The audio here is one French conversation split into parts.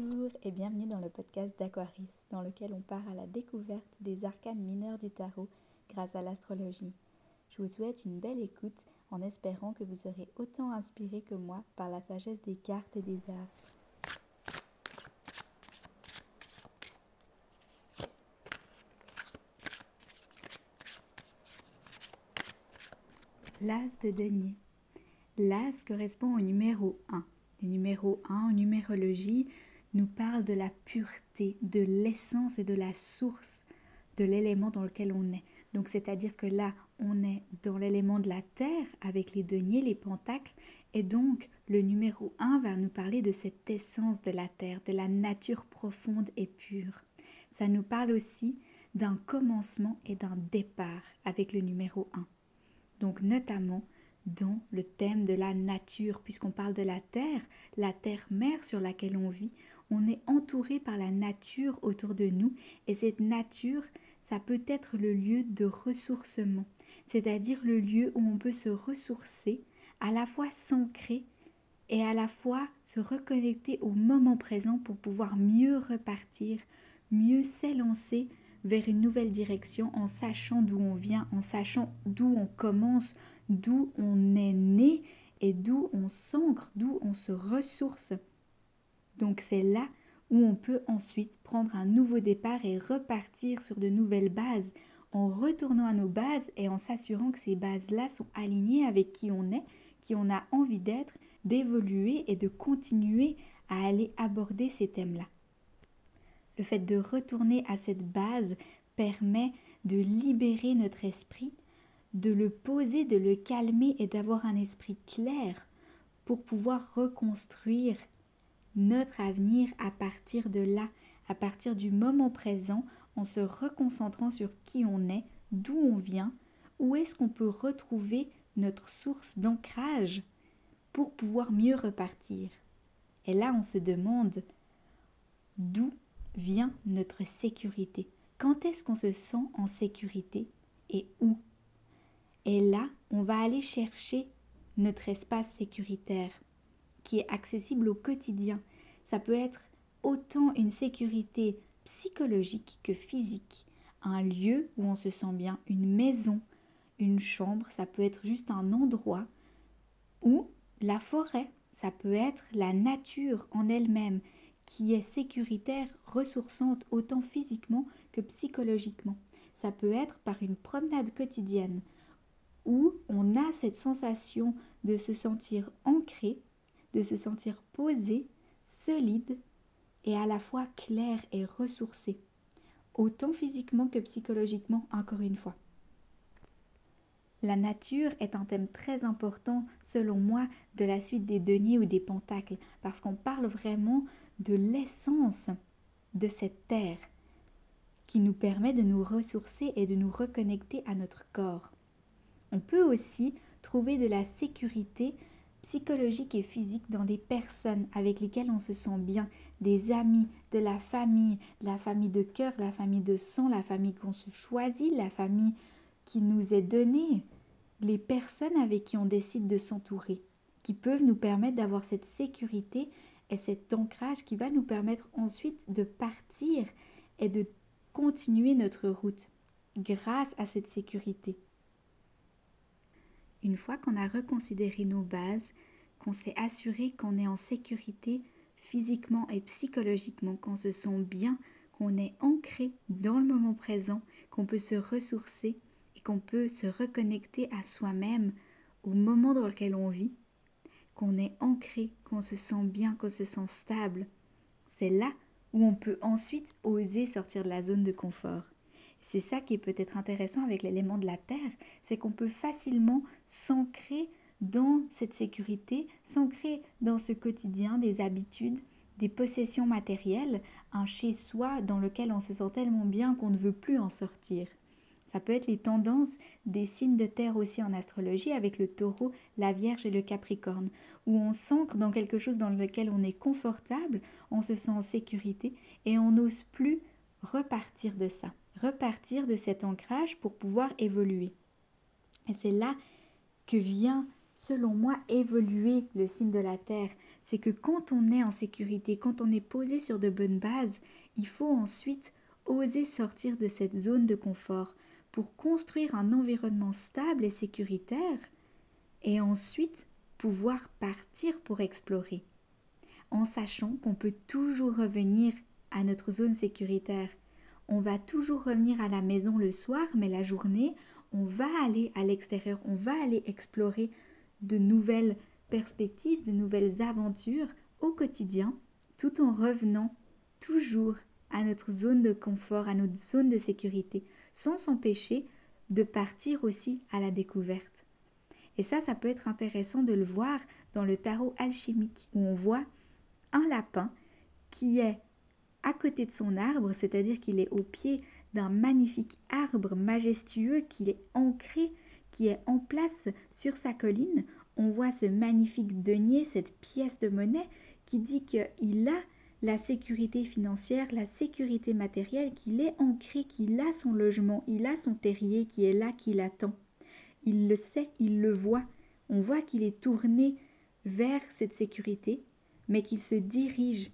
Bonjour et bienvenue dans le podcast d'Aquaris, dans lequel on part à la découverte des arcanes mineurs du tarot grâce à l'astrologie. Je vous souhaite une belle écoute en espérant que vous serez autant inspiré que moi par la sagesse des cartes et des astres. L'as de denier. L'as correspond au numéro 1. Le numéro 1 en numérologie nous parle de la pureté, de l'essence et de la source de l'élément dans lequel on est. Donc c'est-à-dire que là, on est dans l'élément de la terre avec les deniers, les pentacles, et donc le numéro 1 va nous parler de cette essence de la terre, de la nature profonde et pure. Ça nous parle aussi d'un commencement et d'un départ avec le numéro 1. Donc notamment dans le thème de la nature, puisqu'on parle de la terre, la terre-mère sur laquelle on vit, on est entouré par la nature autour de nous, et cette nature, ça peut être le lieu de ressourcement, c'est-à-dire le lieu où on peut se ressourcer, à la fois s'ancrer et à la fois se reconnecter au moment présent pour pouvoir mieux repartir, mieux s'élancer vers une nouvelle direction en sachant d'où on vient, en sachant d'où on commence, d'où on est né et d'où on s'ancre, d'où on se ressource. Donc c'est là où on peut ensuite prendre un nouveau départ et repartir sur de nouvelles bases en retournant à nos bases et en s'assurant que ces bases-là sont alignées avec qui on est, qui on a envie d'être, d'évoluer et de continuer à aller aborder ces thèmes-là. Le fait de retourner à cette base permet de libérer notre esprit, de le poser, de le calmer et d'avoir un esprit clair pour pouvoir reconstruire notre avenir à partir de là, à partir du moment présent, en se reconcentrant sur qui on est, d'où on vient, où est-ce qu'on peut retrouver notre source d'ancrage pour pouvoir mieux repartir. Et là, on se demande d'où vient notre sécurité. Quand est-ce qu'on se sent en sécurité et où? Et là, on va aller chercher notre espace sécuritaire qui est accessible au quotidien. Ça peut être autant une sécurité psychologique que physique. Un lieu où on se sent bien, une maison, une chambre, ça peut être juste un endroit ou la forêt, ça peut être la nature en elle-même qui est sécuritaire, ressourçante autant physiquement que psychologiquement. Ça peut être par une promenade quotidienne où on a cette sensation de se sentir ancré, se sentir posé, solide et à la fois clair et ressourcé, autant physiquement que psychologiquement, encore une fois. La nature est un thème très important, selon moi, de la suite des deniers ou des pentacles, parce qu'on parle vraiment de l'essence de cette terre qui nous permet de nous ressourcer et de nous reconnecter à notre corps. On peut aussi trouver de la sécurité psychologique et physique dans des personnes avec lesquelles on se sent bien, des amis, de la famille, de la famille de cœur, la famille de sang, la famille qu'on se choisit, la famille qui nous est donnée, les personnes avec qui on décide de s'entourer, qui peuvent nous permettre d'avoir cette sécurité et cet ancrage qui va nous permettre ensuite de partir et de continuer notre route grâce à cette sécurité. Une fois qu'on a reconsidéré nos bases, qu'on s'est assuré qu'on est en sécurité physiquement et psychologiquement, qu'on se sent bien, qu'on est ancré dans le moment présent, qu'on peut se ressourcer et qu'on peut se reconnecter à soi-même au moment dans lequel on vit, qu'on est ancré, qu'on se sent bien, qu'on se sent stable, c'est là où on peut ensuite oser sortir de la zone de confort. C'est ça qui est peut-être intéressant avec l'élément de la terre, c'est qu'on peut facilement s'ancrer dans cette sécurité, s'ancrer dans ce quotidien des habitudes, des possessions matérielles, un chez-soi dans lequel on se sent tellement bien qu'on ne veut plus en sortir. Ça peut être les tendances des signes de terre aussi en astrologie avec le taureau, la vierge et le capricorne, où on s'ancre dans quelque chose dans lequel on est confortable, on se sent en sécurité et on n'ose plus repartir de ça, repartir de cet ancrage pour pouvoir évoluer. Et c'est là que vient selon moi, évoluer le signe de la Terre. C'est que quand on est en sécurité, quand on est posé sur de bonnes bases, il faut ensuite oser sortir de cette zone de confort pour construire un environnement stable et sécuritaire et ensuite pouvoir partir pour explorer, en sachant qu'on peut toujours revenir à notre zone sécuritaire. On va toujours revenir à la maison le soir, mais la journée, on va aller à l'extérieur, on va aller explorer de nouvelles perspectives, de nouvelles aventures au quotidien, tout en revenant toujours à notre zone de confort, à notre zone de sécurité, sans s'empêcher de partir aussi à la découverte. Et ça, ça peut être intéressant de le voir dans le tarot alchimique, où on voit un lapin qui est à côté de son arbre, c'est-à-dire qu'il est au pied d'un magnifique arbre majestueux qui est ancré, qui est en place sur sa colline. On voit ce magnifique denier, cette pièce de monnaie qui dit qu'il a la sécurité financière, la sécurité matérielle, qu'il est ancré, qu'il a son logement, il a son terrier qui est là, qui l'attend. Il le sait, il le voit. On voit qu'il est tourné vers cette sécurité, mais qu'il se dirige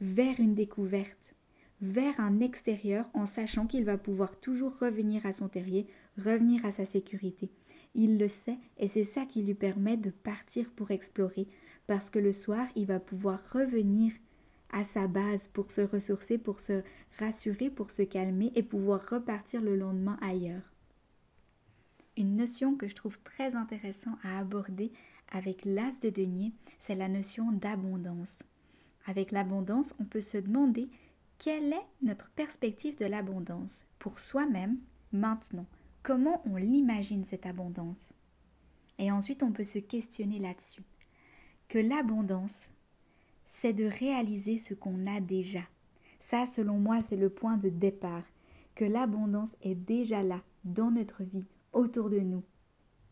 vers une découverte, vers un extérieur en sachant qu'il va pouvoir toujours revenir à son terrier, revenir à sa sécurité. Il le sait et c'est ça qui lui permet de partir pour explorer parce que le soir, il va pouvoir revenir à sa base pour se ressourcer, pour se rassurer, pour se calmer et pouvoir repartir le lendemain ailleurs. Une notion que je trouve très intéressante à aborder avec l'as de denier, c'est la notion d'abondance. Avec l'abondance, on peut se demander quelle est notre perspective de l'abondance pour soi-même maintenant Comment on l'imagine cette abondance? Et ensuite, on peut se questionner là-dessus. Que l'abondance, c'est de réaliser ce qu'on a déjà. Ça, selon moi, c'est le point de départ. Que l'abondance est déjà là, dans notre vie, autour de nous.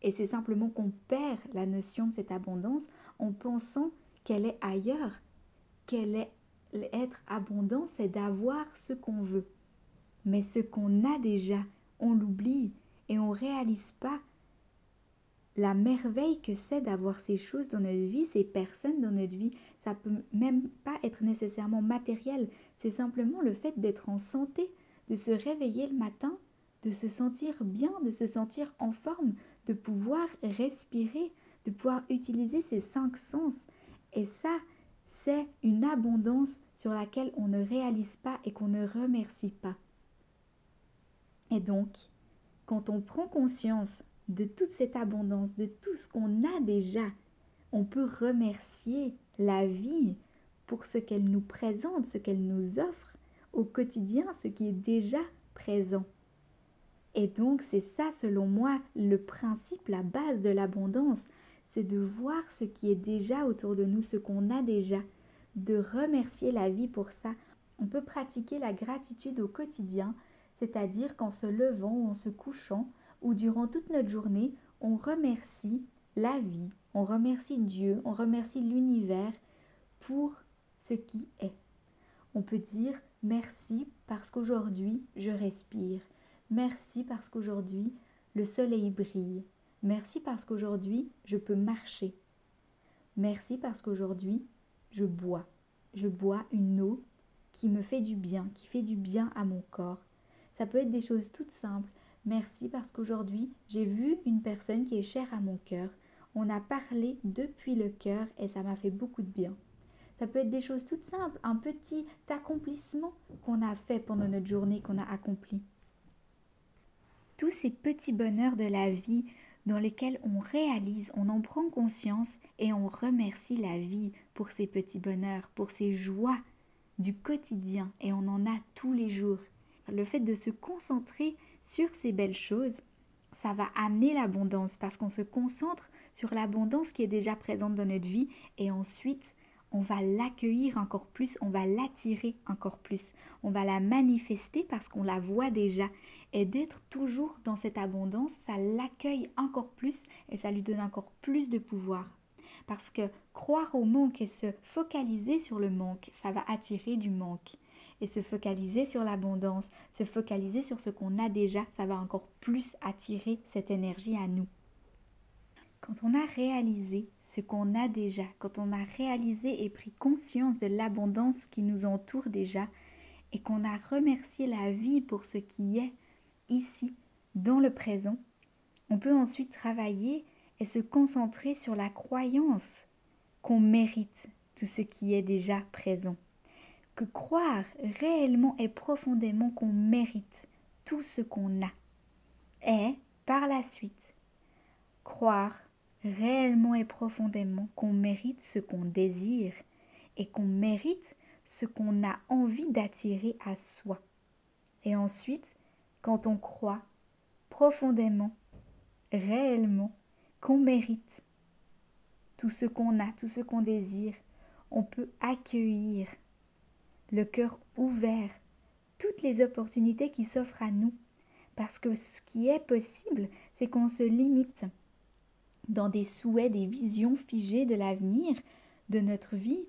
Et c'est simplement qu'on perd la notion de cette abondance en pensant qu'elle est ailleurs, qu'elle est être abondant, c'est d'avoir ce qu'on veut. Mais ce qu'on a déjà, on l'oublie et on ne réalise pas la merveille que c'est d'avoir ces choses dans notre vie, ces personnes dans notre vie. Ça peut même pas être nécessairement matériel, c'est simplement le fait d'être en santé, de se réveiller le matin, de se sentir bien, de se sentir en forme, de pouvoir respirer, de pouvoir utiliser ses cinq sens. Et ça, c'est une abondance sur laquelle on ne réalise pas et qu'on ne remercie pas. Et donc, quand on prend conscience de toute cette abondance, de tout ce qu'on a déjà, on peut remercier la vie pour ce qu'elle nous présente, ce qu'elle nous offre au quotidien, ce qui est déjà présent. Et donc c'est ça, selon moi, le principe, la base de l'abondance, c'est de voir ce qui est déjà autour de nous, ce qu'on a déjà, de remercier la vie pour ça. On peut pratiquer la gratitude au quotidien, c'est-à-dire qu'en se levant ou en se couchant, ou durant toute notre journée, on remercie la vie, on remercie Dieu, on remercie l'univers pour ce qui est. On peut dire merci parce qu'aujourd'hui je respire, merci parce qu'aujourd'hui le soleil brille, Merci parce qu'aujourd'hui, je peux marcher. Merci parce qu'aujourd'hui, je bois. Je bois une eau qui me fait du bien, qui fait du bien à mon corps. Ça peut être des choses toutes simples. Merci parce qu'aujourd'hui, j'ai vu une personne qui est chère à mon cœur. On a parlé depuis le cœur et ça m'a fait beaucoup de bien. Ça peut être des choses toutes simples, un petit accomplissement qu'on a fait pendant notre journée, qu'on a accompli. Tous ces petits bonheurs de la vie, dans lesquels on réalise, on en prend conscience et on remercie la vie pour ces petits bonheurs, pour ces joies du quotidien et on en a tous les jours. Le fait de se concentrer sur ces belles choses, ça va amener l'abondance parce qu'on se concentre sur l'abondance qui est déjà présente dans notre vie et ensuite on va l'accueillir encore plus, on va l'attirer encore plus, on va la manifester parce qu'on la voit déjà. Et d'être toujours dans cette abondance, ça l'accueille encore plus et ça lui donne encore plus de pouvoir. Parce que croire au manque et se focaliser sur le manque, ça va attirer du manque. Et se focaliser sur l'abondance, se focaliser sur ce qu'on a déjà, ça va encore plus attirer cette énergie à nous. Quand on a réalisé ce qu'on a déjà, quand on a réalisé et pris conscience de l'abondance qui nous entoure déjà, et qu'on a remercié la vie pour ce qui est ici, dans le présent, on peut ensuite travailler et se concentrer sur la croyance qu'on mérite tout ce qui est déjà présent. Que croire réellement et profondément qu'on mérite tout ce qu'on a. Et, par la suite, croire réellement et profondément qu'on mérite ce qu'on désire et qu'on mérite ce qu'on a envie d'attirer à soi. Et ensuite, quand on croit profondément, réellement, qu'on mérite tout ce qu'on a, tout ce qu'on désire, on peut accueillir le cœur ouvert toutes les opportunités qui s'offrent à nous. Parce que ce qui est possible, c'est qu'on se limite dans des souhaits, des visions figées de l'avenir, de notre vie,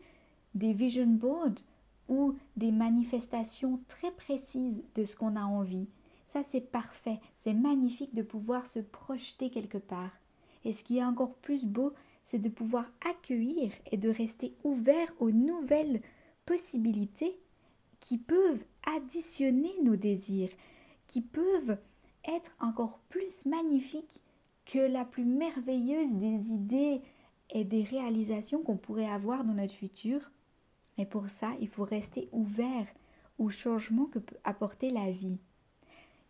des vision boards ou des manifestations très précises de ce qu'on a envie. Ça, c'est parfait, c'est magnifique de pouvoir se projeter quelque part. Et ce qui est encore plus beau, c'est de pouvoir accueillir et de rester ouvert aux nouvelles possibilités qui peuvent additionner nos désirs, qui peuvent être encore plus magnifiques que la plus merveilleuse des idées et des réalisations qu'on pourrait avoir dans notre futur. Et pour ça, il faut rester ouvert au changement que peut apporter la vie.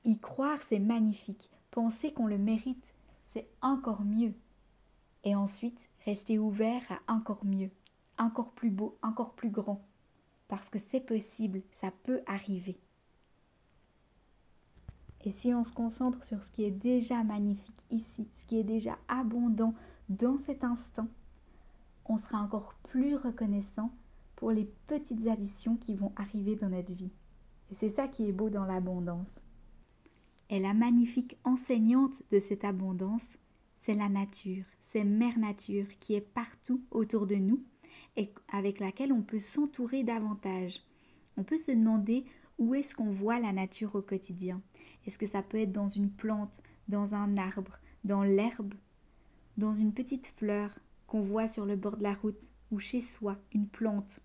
Y croire, c'est magnifique. Penser qu'on le mérite, c'est encore mieux. Et ensuite, rester ouvert à encore mieux, encore plus beau, encore plus grand. Parce que c'est possible, ça peut arriver. Et si on se concentre sur ce qui est déjà magnifique ici, ce qui est déjà abondant dans cet instant, on sera encore plus reconnaissant pour les petites additions qui vont arriver dans notre vie. Et c'est ça qui est beau dans l'abondance. Et la magnifique enseignante de cette abondance, c'est la nature, c'est Mère Nature qui est partout autour de nous et avec laquelle on peut s'entourer davantage. On peut se demander où est-ce qu'on voit la nature au quotidien. Est-ce que ça peut être dans une plante, dans un arbre, dans l'herbe, dans une petite fleur qu'on voit sur le bord de la route ou chez soi, une plante?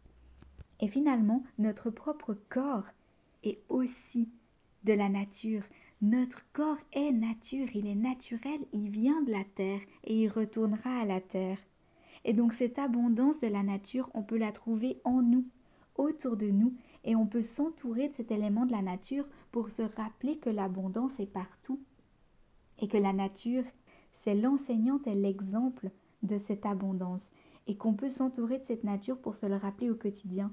Et finalement, notre propre corps est aussi de la nature. Notre corps est nature, il est naturel, il vient de la terre et il retournera à la terre. Et donc cette abondance de la nature, on peut la trouver en nous, autour de nous, et on peut s'entourer de cet élément de la nature pour se rappeler que l'abondance est partout et que la nature, c'est l'enseignante et l'exemple de cette abondance. Et qu'on peut s'entourer de cette nature pour se le rappeler au quotidien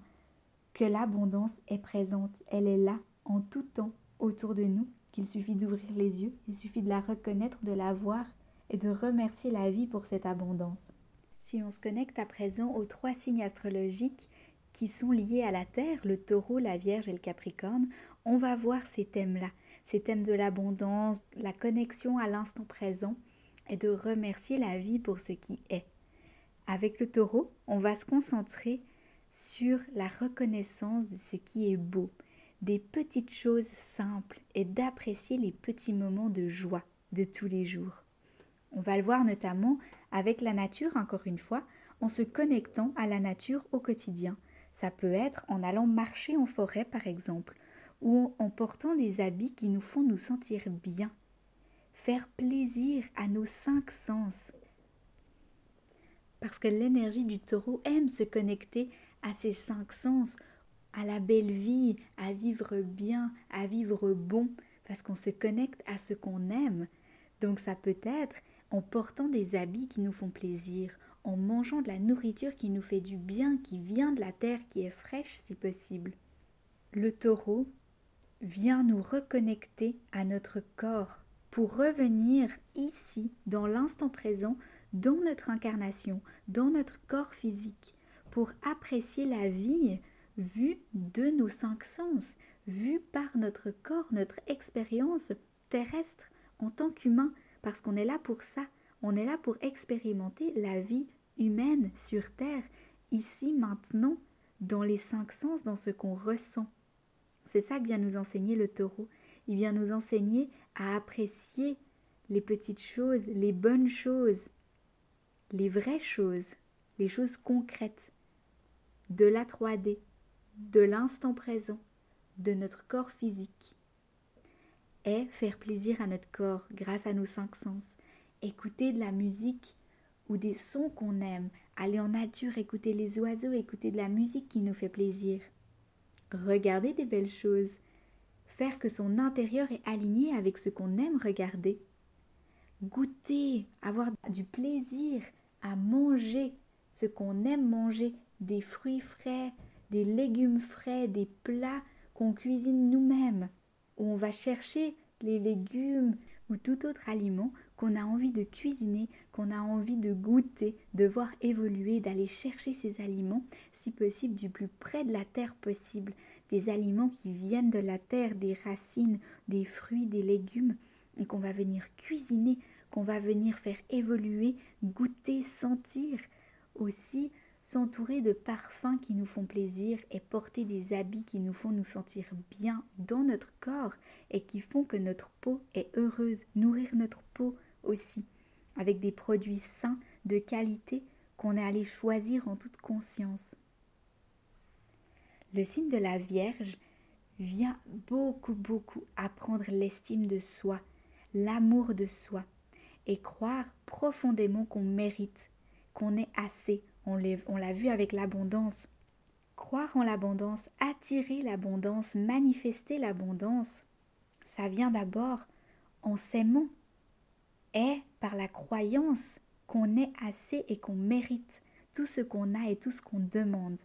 que l'abondance est présente, elle est là en tout temps autour de nous, qu'il suffit d'ouvrir les yeux, il suffit de la reconnaître, de la voir et de remercier la vie pour cette abondance. Si on se connecte à présent aux trois signes astrologiques qui sont liés à la Terre, le taureau, la Vierge et le Capricorne, on va voir ces thèmes-là, ces thèmes de l'abondance, la connexion à l'instant présent et de remercier la vie pour ce qui est. Avec le taureau, on va se concentrer sur la reconnaissance de ce qui est beau, des petites choses simples et d'apprécier les petits moments de joie de tous les jours. On va le voir notamment avec la nature, encore une fois, en se connectant à la nature au quotidien, ça peut être en allant marcher en forêt par exemple, ou en portant des habits qui nous font nous sentir bien. Faire plaisir à nos cinq sens. Parce que l'énergie du taureau aime se connecter à ses cinq sens, à la belle vie, à vivre bien, à vivre bon, parce qu'on se connecte à ce qu'on aime. Donc ça peut être en portant des habits qui nous font plaisir, en mangeant de la nourriture qui nous fait du bien, qui vient de la terre, qui est fraîche si possible. Le taureau vient nous reconnecter à notre corps pour revenir ici, dans l'instant présent, dans notre incarnation, dans notre corps physique, pour apprécier la vie vue de nos cinq sens, vue par notre corps, notre expérience terrestre en tant qu'humain, parce qu'on est là pour ça, on est là pour expérimenter la vie humaine sur Terre, ici, maintenant, dans les cinq sens, dans ce qu'on ressent. C'est ça que vient nous enseigner le taureau. Il vient nous enseigner à apprécier les petites choses, les bonnes choses les vraies choses, les choses concrètes de la 3D, de l'instant présent, de notre corps physique, est faire plaisir à notre corps grâce à nos cinq sens, écouter de la musique ou des sons qu'on aime, aller en nature, écouter les oiseaux, écouter de la musique qui nous fait plaisir, regarder des belles choses, faire que son intérieur est aligné avec ce qu'on aime regarder, goûter, avoir du plaisir à manger ce qu'on aime manger, des fruits frais, des légumes frais, des plats qu'on cuisine nous-mêmes, où on va chercher les légumes ou tout autre aliment qu'on a envie de cuisiner, qu'on a envie de goûter, de voir évoluer, d'aller chercher ces aliments, si possible du plus près de la terre possible, des aliments qui viennent de la terre, des racines, des fruits, des légumes, et qu'on va venir cuisiner, qu'on va venir faire évoluer, goûter, sentir, aussi s'entourer de parfums qui nous font plaisir et porter des habits qui nous font nous sentir bien dans notre corps et qui font que notre peau est heureuse, nourrir notre peau aussi avec des produits sains de qualité qu'on est allé choisir en toute conscience. Le signe de la Vierge vient beaucoup, beaucoup apprendre l'estime de soi, l'amour de soi, et croire profondément qu'on mérite, qu'on est assez. On l'a vu avec l'abondance. Croire en l'abondance, attirer l'abondance, manifester l'abondance, ça vient d'abord en s'aimant par la croyance qu'on est assez et qu'on mérite tout ce qu'on a et tout ce qu'on demande.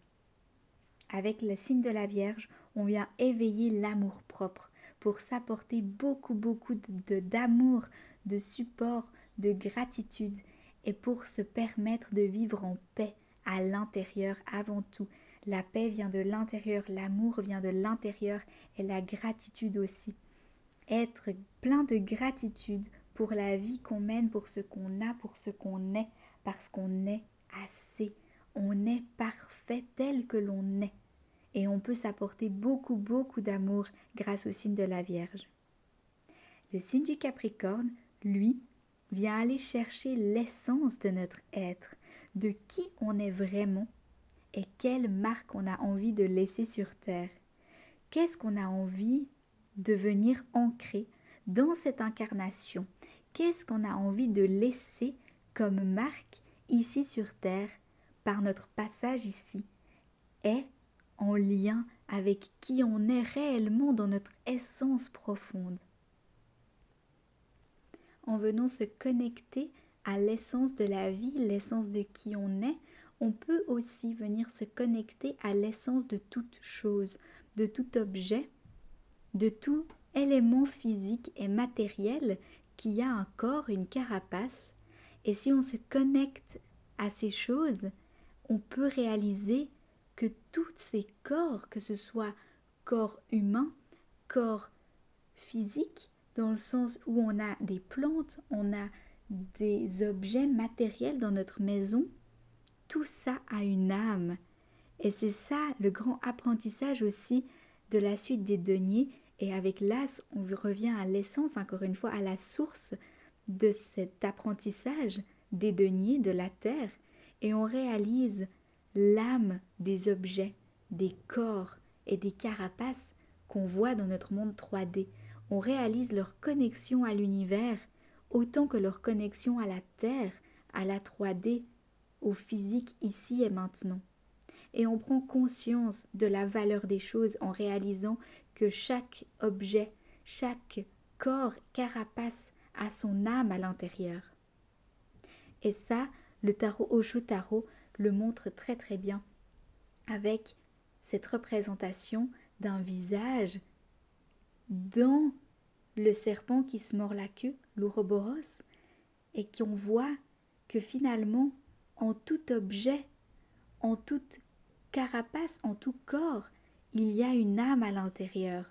Avec le signe de la Vierge, on vient éveiller l'amour propre pour s'apporter beaucoup, beaucoup d'amour, de, de support, de gratitude et pour se permettre de vivre en paix à l'intérieur avant tout. La paix vient de l'intérieur, l'amour vient de l'intérieur et la gratitude aussi. Être plein de gratitude pour la vie qu'on mène, pour ce qu'on a, pour ce qu'on est, parce qu'on est assez. On est parfait tel que l'on est. Et on peut s'apporter beaucoup, beaucoup d'amour grâce au signe de la Vierge. Le signe du Capricorne, lui, vient aller chercher l'essence de notre être, de qui on est vraiment et quelle marque on a envie de laisser sur Terre. Qu'est-ce qu'on a envie de venir ancrer dans cette incarnation Qu'est-ce qu'on a envie de laisser comme marque ici sur Terre par notre passage ici est en lien avec qui on est réellement dans notre essence profonde. En venant se connecter à l'essence de la vie, l'essence de qui on est, on peut aussi venir se connecter à l'essence de toute chose, de tout objet, de tout élément physique et matériel qui a un corps, une carapace. Et si on se connecte à ces choses, on peut réaliser que tous ces corps, que ce soit corps humain, corps physique, dans le sens où on a des plantes, on a des objets matériels dans notre maison, tout ça a une âme. Et c'est ça le grand apprentissage aussi de la suite des deniers. Et avec l'as, on revient à l'essence, encore une fois, à la source de cet apprentissage des deniers, de la terre. Et on réalise l'âme des objets, des corps et des carapaces qu'on voit dans notre monde 3D on réalise leur connexion à l'univers autant que leur connexion à la Terre, à la 3D, au physique ici et maintenant. Et on prend conscience de la valeur des choses en réalisant que chaque objet, chaque corps, carapace a son âme à l'intérieur. Et ça, le tarot Osho Tarot le montre très très bien avec cette représentation d'un visage dans le serpent qui se mord la queue, l'ouroboros, et qu'on voit que finalement, en tout objet, en toute carapace, en tout corps, il y a une âme à l'intérieur.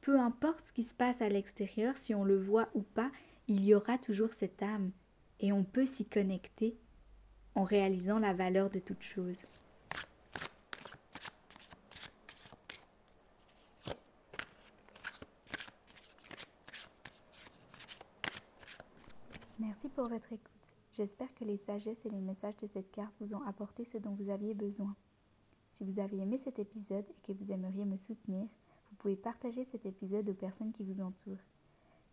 Peu importe ce qui se passe à l'extérieur, si on le voit ou pas, il y aura toujours cette âme, et on peut s'y connecter en réalisant la valeur de toute chose. Merci pour votre écoute. J'espère que les sagesses et les messages de cette carte vous ont apporté ce dont vous aviez besoin. Si vous avez aimé cet épisode et que vous aimeriez me soutenir, vous pouvez partager cet épisode aux personnes qui vous entourent.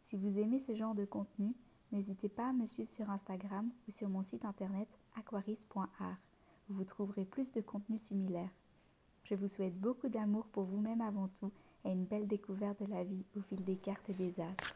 Si vous aimez ce genre de contenu, n'hésitez pas à me suivre sur Instagram ou sur mon site internet aquaris.art vous trouverez plus de contenu similaire. Je vous souhaite beaucoup d'amour pour vous-même avant tout et une belle découverte de la vie au fil des cartes et des astres.